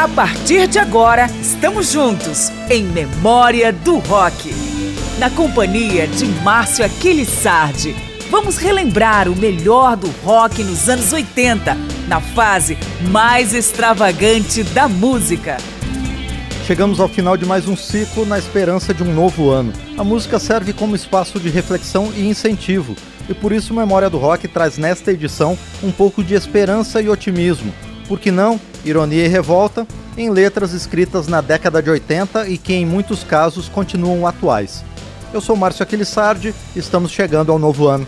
A partir de agora, estamos juntos em Memória do Rock. Na companhia de Márcio Aquiles Sardi, vamos relembrar o melhor do rock nos anos 80, na fase mais extravagante da música. Chegamos ao final de mais um ciclo na esperança de um novo ano. A música serve como espaço de reflexão e incentivo, e por isso Memória do Rock traz nesta edição um pouco de esperança e otimismo. Por que não? Ironia e revolta, em letras escritas na década de 80 e que em muitos casos continuam atuais. Eu sou Márcio Aquilissardi estamos chegando ao novo ano.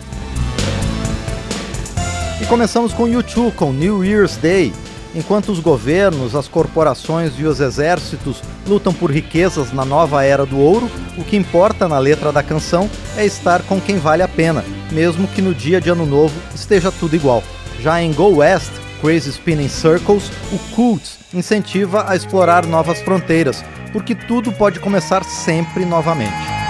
E começamos com YouTube com New Year's Day, Enquanto os governos, as corporações e os exércitos lutam por riquezas na nova era do ouro, o que importa na letra da canção é estar com quem vale a pena, mesmo que no dia de ano novo esteja tudo igual. Já em Go West, Crazy Spinning Circles, o Cult incentiva a explorar novas fronteiras, porque tudo pode começar sempre novamente.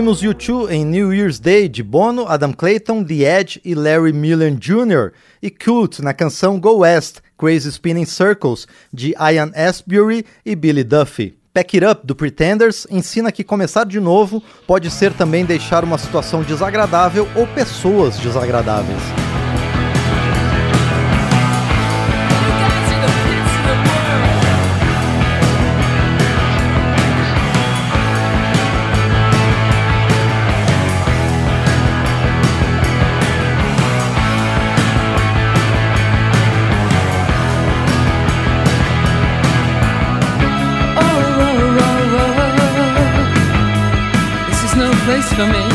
Ouvimos U2 em New Year's Day de Bono, Adam Clayton, The Edge e Larry Mullen Jr. e Cult na canção Go West, Crazy Spinning Circles de Ian Astbury e Billy Duffy. Pack It Up do Pretenders ensina que começar de novo pode ser também deixar uma situação desagradável ou pessoas desagradáveis. For me.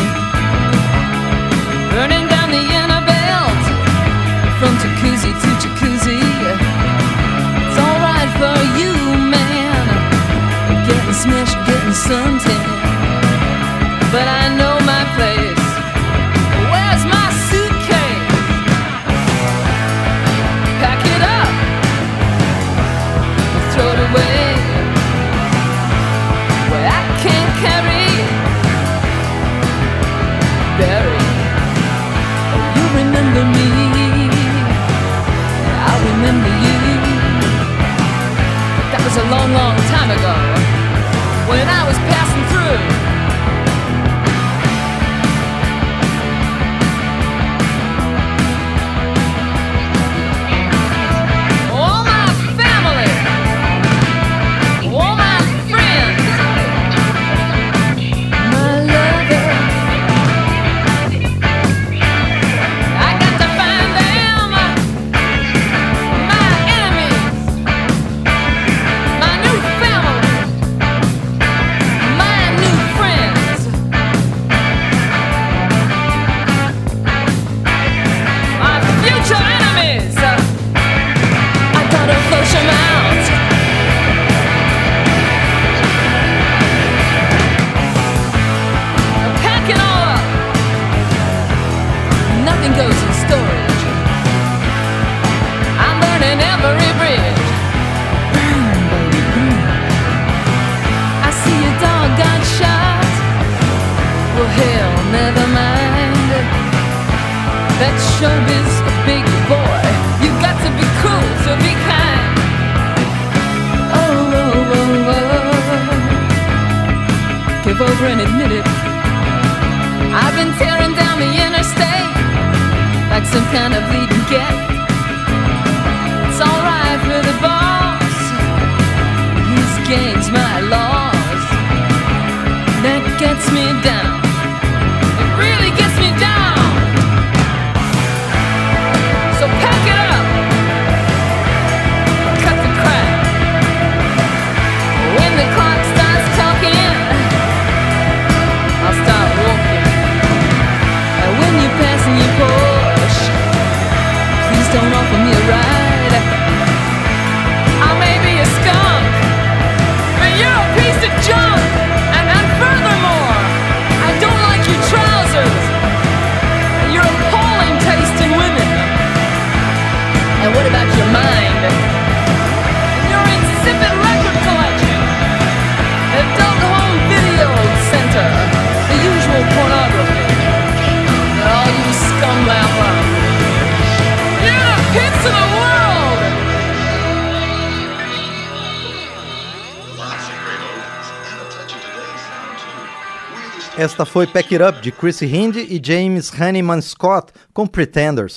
Esta foi Pack It Up de Chrissy Hinde e James Honeyman Scott com Pretenders.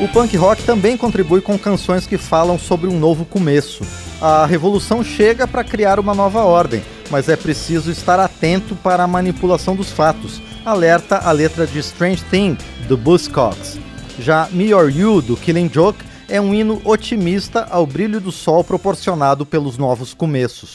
O punk rock também contribui com canções que falam sobre um novo começo. A revolução chega para criar uma nova ordem, mas é preciso estar atento para a manipulação dos fatos. Alerta a letra de Strange Thing do Buzzcocks. Já Me or You do Killing Joke é um hino otimista ao brilho do sol proporcionado pelos novos começos.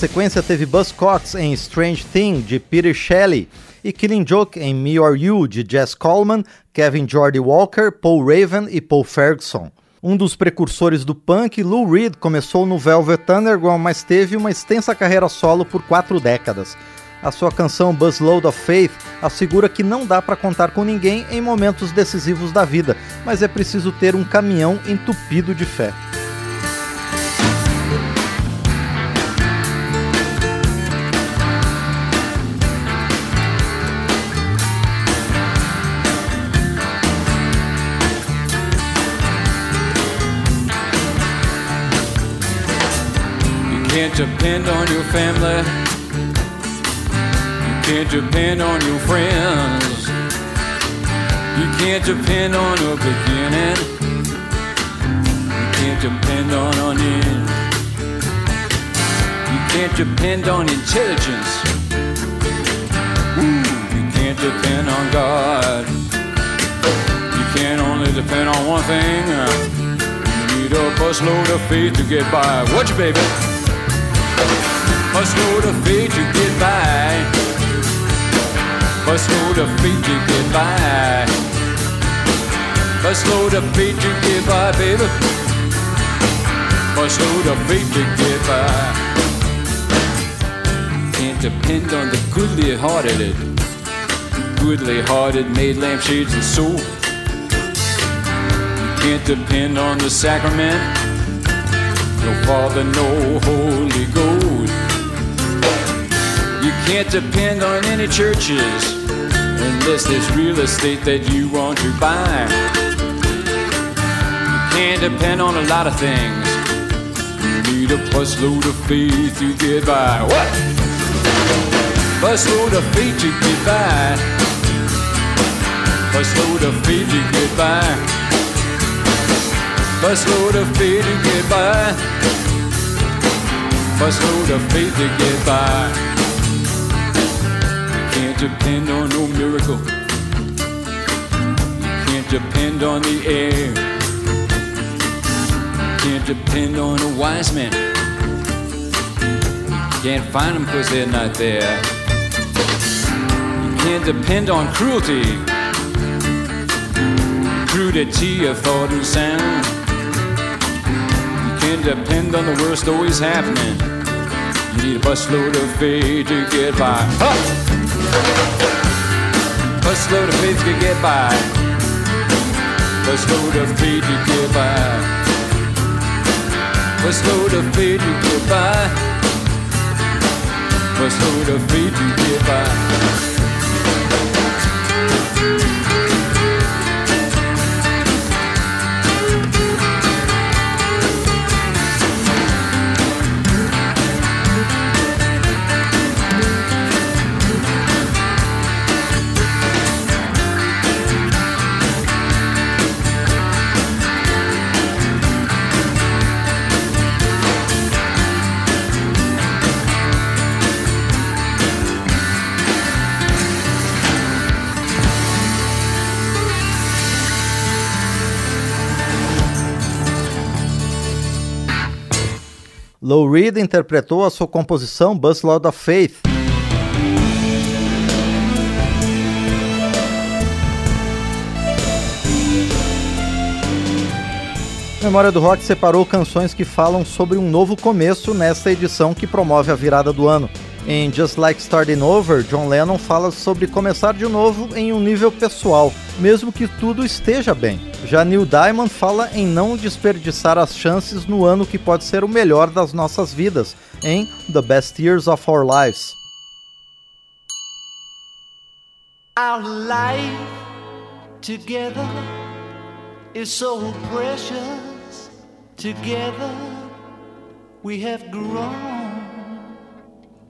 Sequência teve Buzz Cox em Strange Thing, de Peter Shelley, e Killing Joke em Me or You, de Jess Coleman, Kevin Jordy Walker, Paul Raven e Paul Ferguson. Um dos precursores do punk, Lou Reed começou no Velvet Underground, mas teve uma extensa carreira solo por quatro décadas. A sua canção Buzzload of Faith assegura que não dá para contar com ninguém em momentos decisivos da vida, mas é preciso ter um caminhão entupido de fé. Can't depend on your family. You can't depend on your friends. You can't depend on a beginning. You can't depend on an end. You can't depend on intelligence. Ooh, you can't depend on God. You can only depend on one thing. You need a busload of faith to get by. Watch you, baby? Must know the fate to get by. Must know the fate to get by. Must know the fate to get by, baby. Must know the fate to get by. Can't depend on the goodly hearted, goodly hearted made lampshades and. You can't depend on the sacrament, no Father, no Holy Ghost. Can't depend on any churches unless there's real estate that you want to buy. You can't depend on a lot of things. You need a busload of faith to get by. What? Busload of faith to get by. Busload of faith to get by. Busload of faith to get by. Busload of faith to get by depend on no miracle. Can't depend on the air. Can't depend on a wise man. Can't find them cause they're not there. You can't depend on cruelty. Crudity of thought and sound. You can't depend on the worst always happening. You need a busload of faith to get by. Huh! Busload of faith to get by. Busload of faith to get by. Busload of faith to get by. Busload of faith to get by. Lou Reed interpretou a sua composição Busload of Faith. Memória do Rock separou canções que falam sobre um novo começo nesta edição que promove a virada do ano. Em Just Like Starting Over, John Lennon fala sobre começar de novo em um nível pessoal, mesmo que tudo esteja bem. Já Neil Diamond fala em não desperdiçar as chances no ano que pode ser o melhor das nossas vidas, em The Best Years of Our Lives. Our life together is so precious. Together we have grown.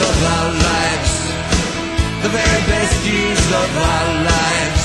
of our lives. The very best years of our lives.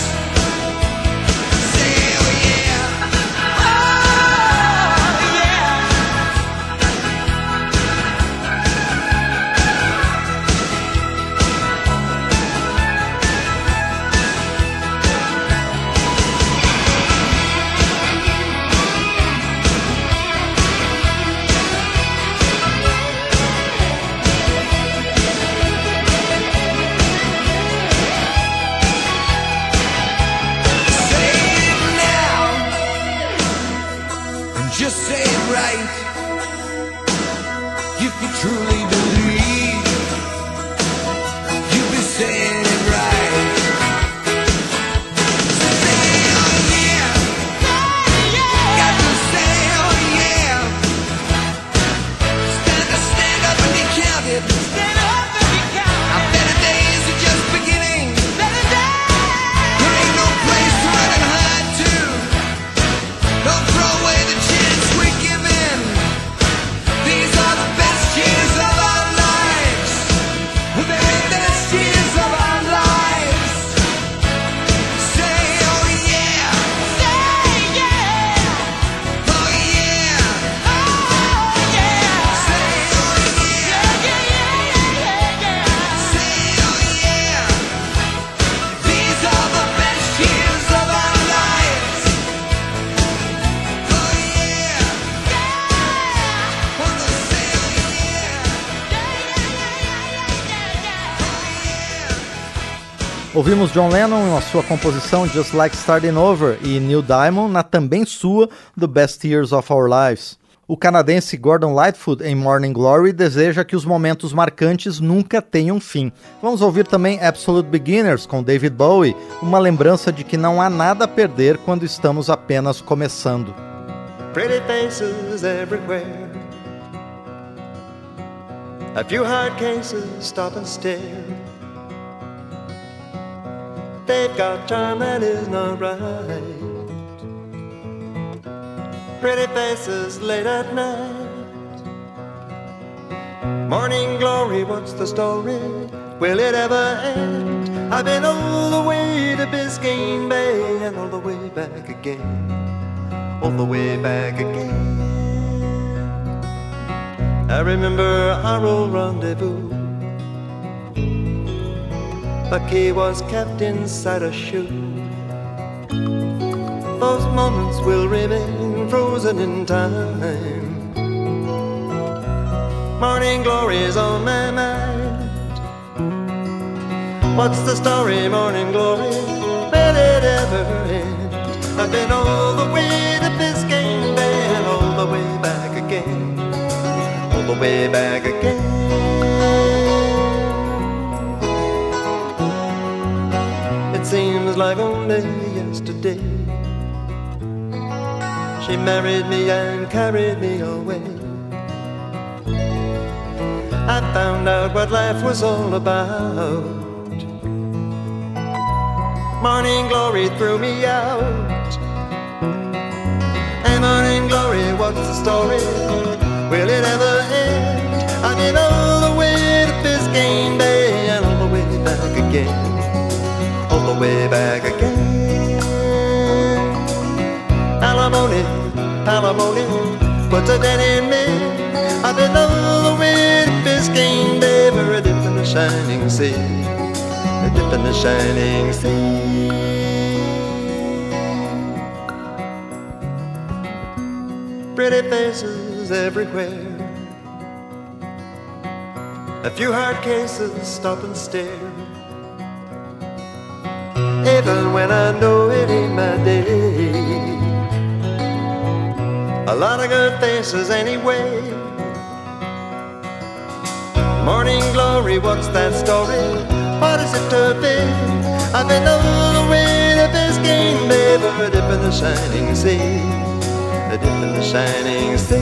Ouvimos John Lennon na sua composição Just Like Starting Over e Neil Diamond na também sua The Best Years of Our Lives. O canadense Gordon Lightfoot, em Morning Glory, deseja que os momentos marcantes nunca tenham fim. Vamos ouvir também Absolute Beginners com David Bowie, uma lembrança de que não há nada a perder quando estamos apenas começando. Pretty faces everywhere. A few hard cases stop and stare. They've got charm that is not right. Pretty faces late at night. Morning glory, what's the story? Will it ever end? I've been all the way to Biscayne Bay and all the way back again all the way back again. I remember our old rendezvous. The key was kept inside a shoe. Those moments will remain frozen in time. Morning glories on my mind. What's the story, morning glory? Will it ever end? I've been all the way to Biscayne Bay and all the way back again, all the way back again. Seems like only yesterday she married me and carried me away. I found out what life was all about Morning glory threw me out. Hey, morning glory, what's the story? Will it ever end? I've been all the way to Biscayne Bay and all the way back again. Way back again. Alimony, alimony, what's a dead in me? I've been all the to Biscayne for a dip in the shining sea. A dip in the shining sea. Pretty faces everywhere. A few hard cases stop and stare. Even when I know it ain't my day. A lot of good faces anyway. Morning glory, what's that story? What is it to be? I've been all the way to Bay for a dip in the shining sea. A dip in the shining sea.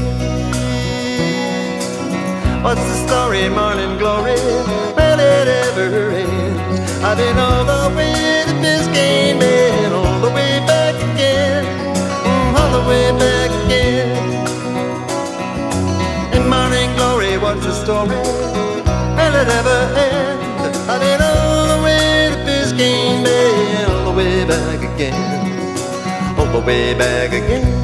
What's the story, morning glory? Will it ever end? I've been all the way to Biscayne and all the way back again. Mm, all the way back again. And morning glory, what's the story? Will it ever end? I've been all the way to Biscayne and all the way back again. All the way back again.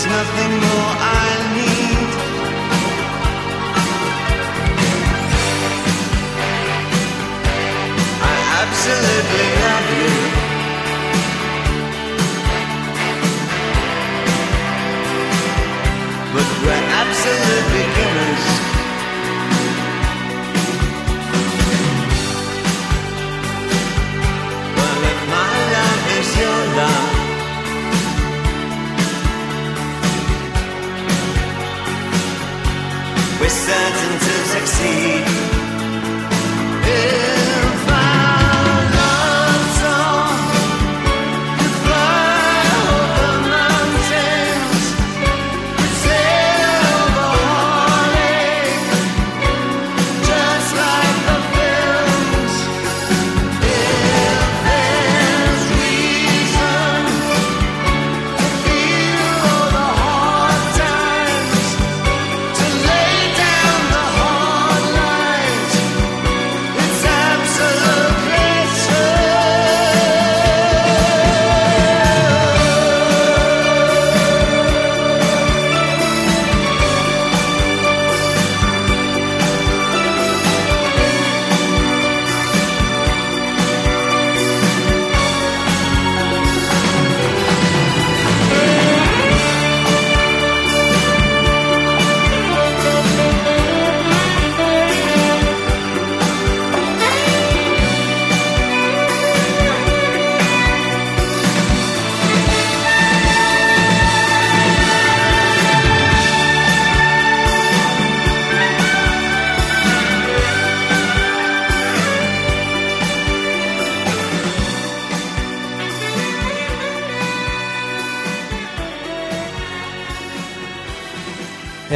There's nothing more I need. I absolutely love you. Certain to succeed. If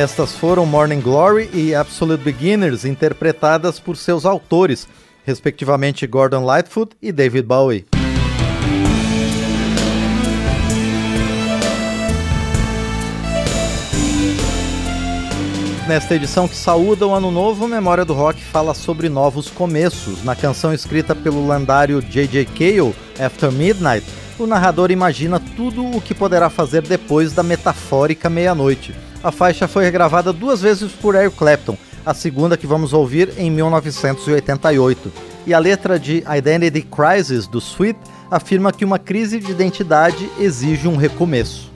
Estas foram Morning Glory e Absolute Beginners, interpretadas por seus autores, respectivamente Gordon Lightfoot e David Bowie. Nesta edição que saúda o ano novo, Memória do Rock fala sobre novos começos. Na canção escrita pelo lendário J.J. Cale, After Midnight, o narrador imagina tudo o que poderá fazer depois da metafórica meia-noite. A faixa foi regravada duas vezes por Eric Clapton, a segunda que vamos ouvir em 1988. E a letra de Identity Crisis do Sweet afirma que uma crise de identidade exige um recomeço.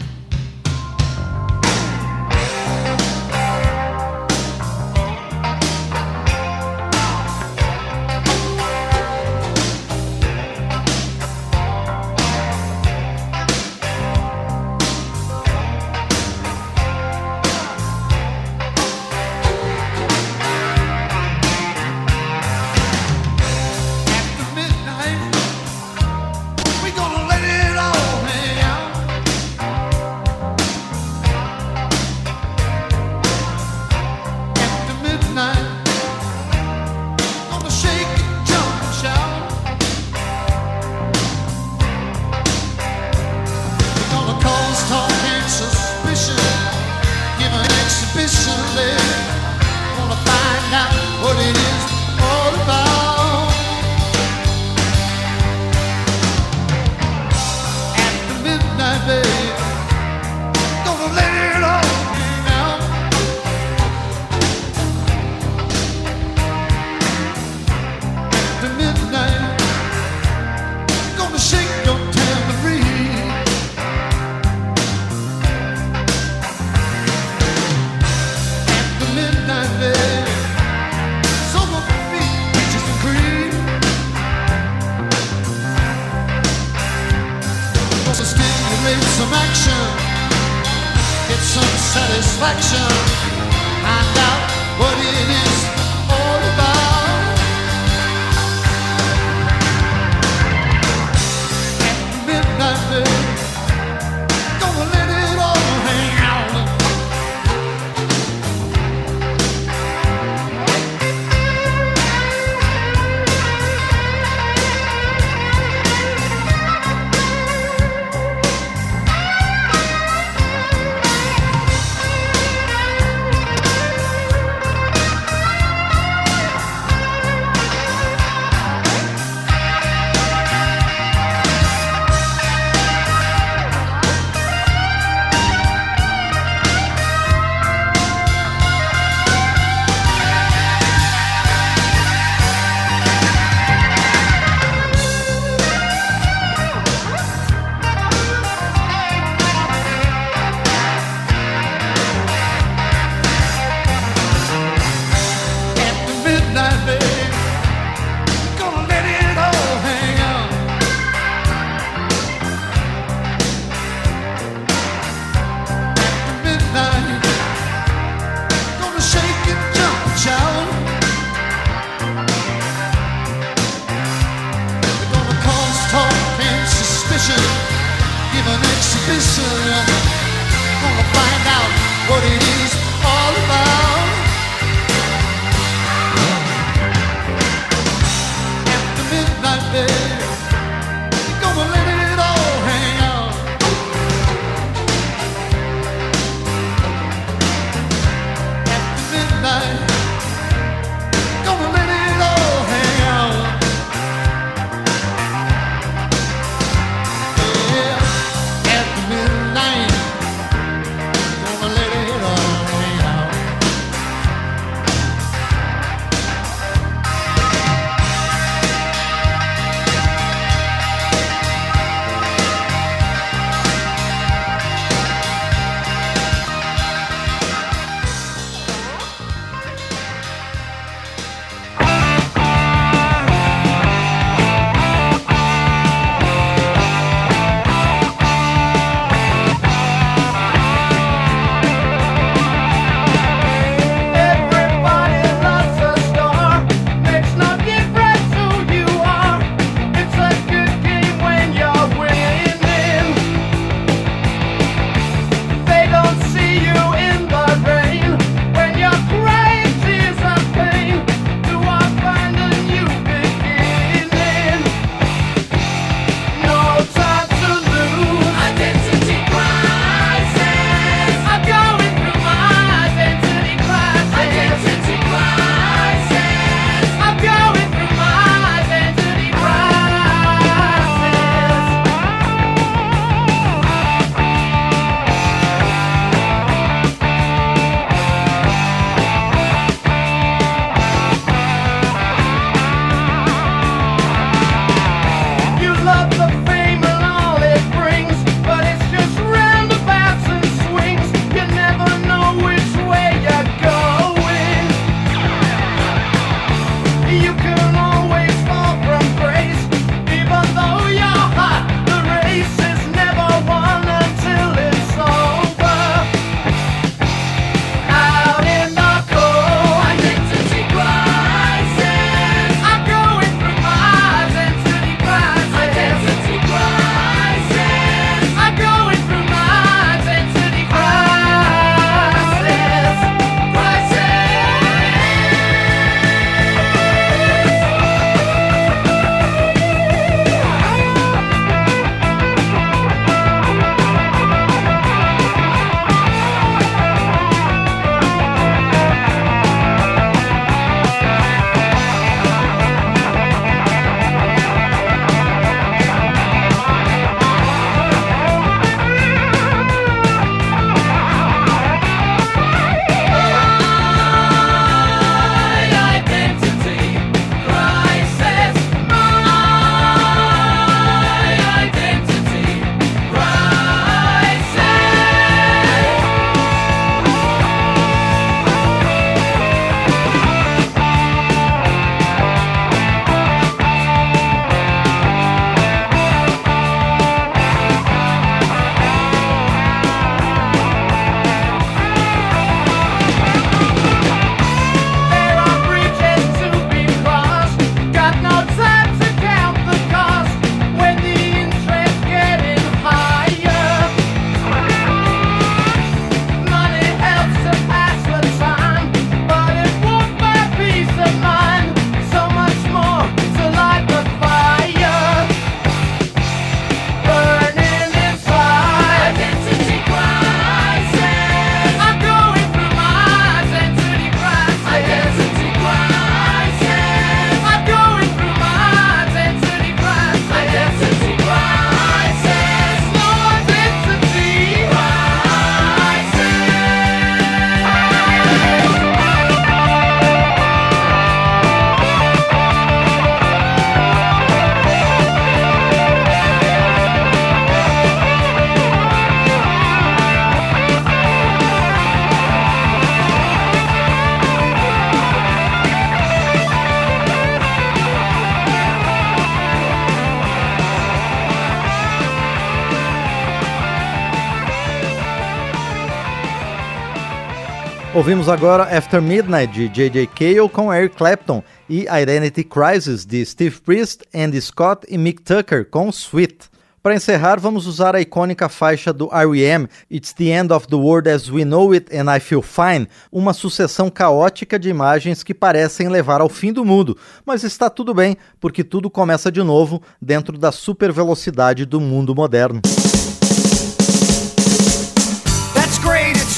Ouvimos agora After Midnight de J.J. Cale com Eric Clapton e Identity Crisis de Steve Priest, Andy Scott e Mick Tucker com Sweet. Para encerrar, vamos usar a icônica faixa do R.E.M. It's the End of the World as We Know It and I Feel Fine, uma sucessão caótica de imagens que parecem levar ao fim do mundo, mas está tudo bem, porque tudo começa de novo dentro da super velocidade do mundo moderno.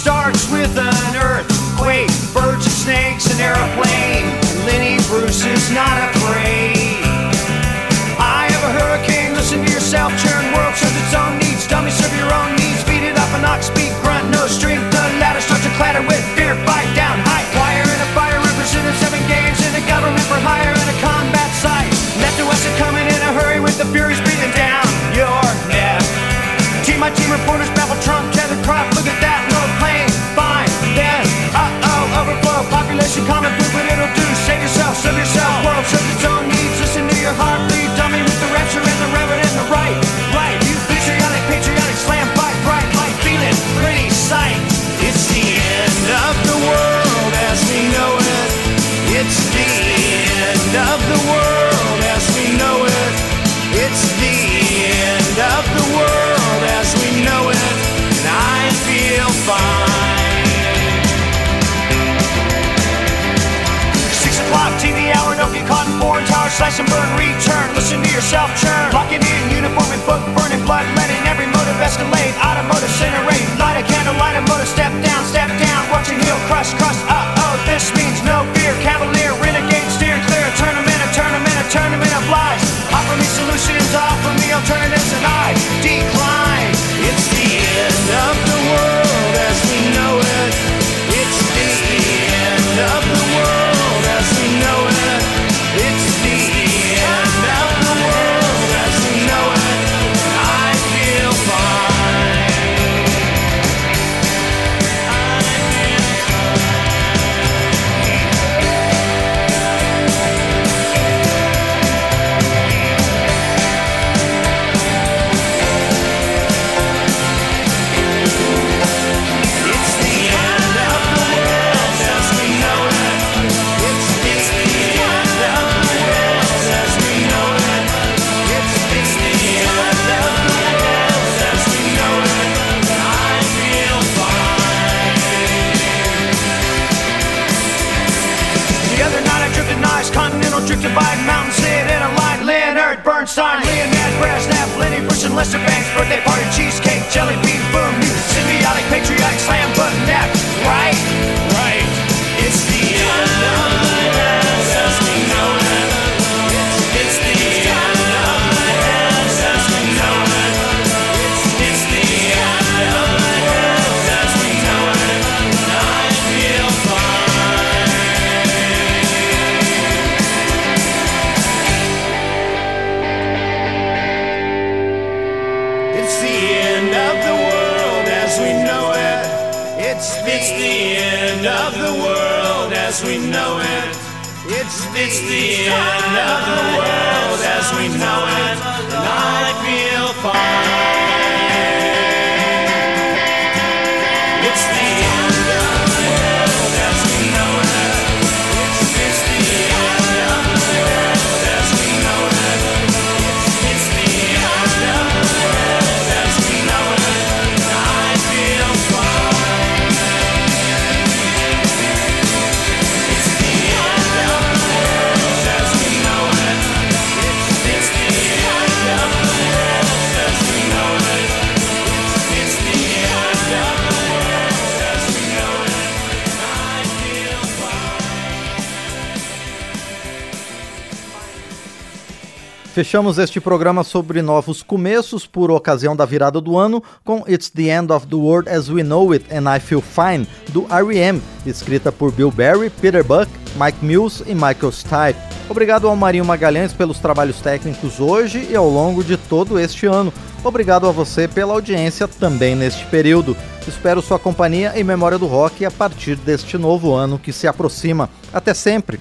Starts with an earthquake, birds and snakes, an airplane. Lenny Bruce is not afraid. I have a hurricane, listen to yourself, churn world serves its own needs. Dummy, serve your own needs, beat it up, an ox speak, grunt, no strength. The ladder starts to clatter with fear, fight down, high wire in a fire, represented seven games in a government for hire in a combat site. Left to west and coming in a hurry with the furies breathing down your neck. Team my team reporters babble Trump, slash and burn, return. Listen to yourself churn. Locking in uniform and book, burning blood, letting every motive escalate. Automotive incinerate, light a candle, light a motor, step down, step down. Watch your heel crush, crush. It. It's it's the end of the world as we know it. And I feel fine. Fechamos este programa sobre novos começos por ocasião da virada do ano com It's the End of the World as We Know It and I Feel Fine do R.E.M., escrita por Bill Berry, Peter Buck, Mike Mills e Michael Stipe. Obrigado ao Marinho Magalhães pelos trabalhos técnicos hoje e ao longo de todo este ano. Obrigado a você pela audiência também neste período. Espero sua companhia em Memória do Rock a partir deste novo ano que se aproxima. Até sempre!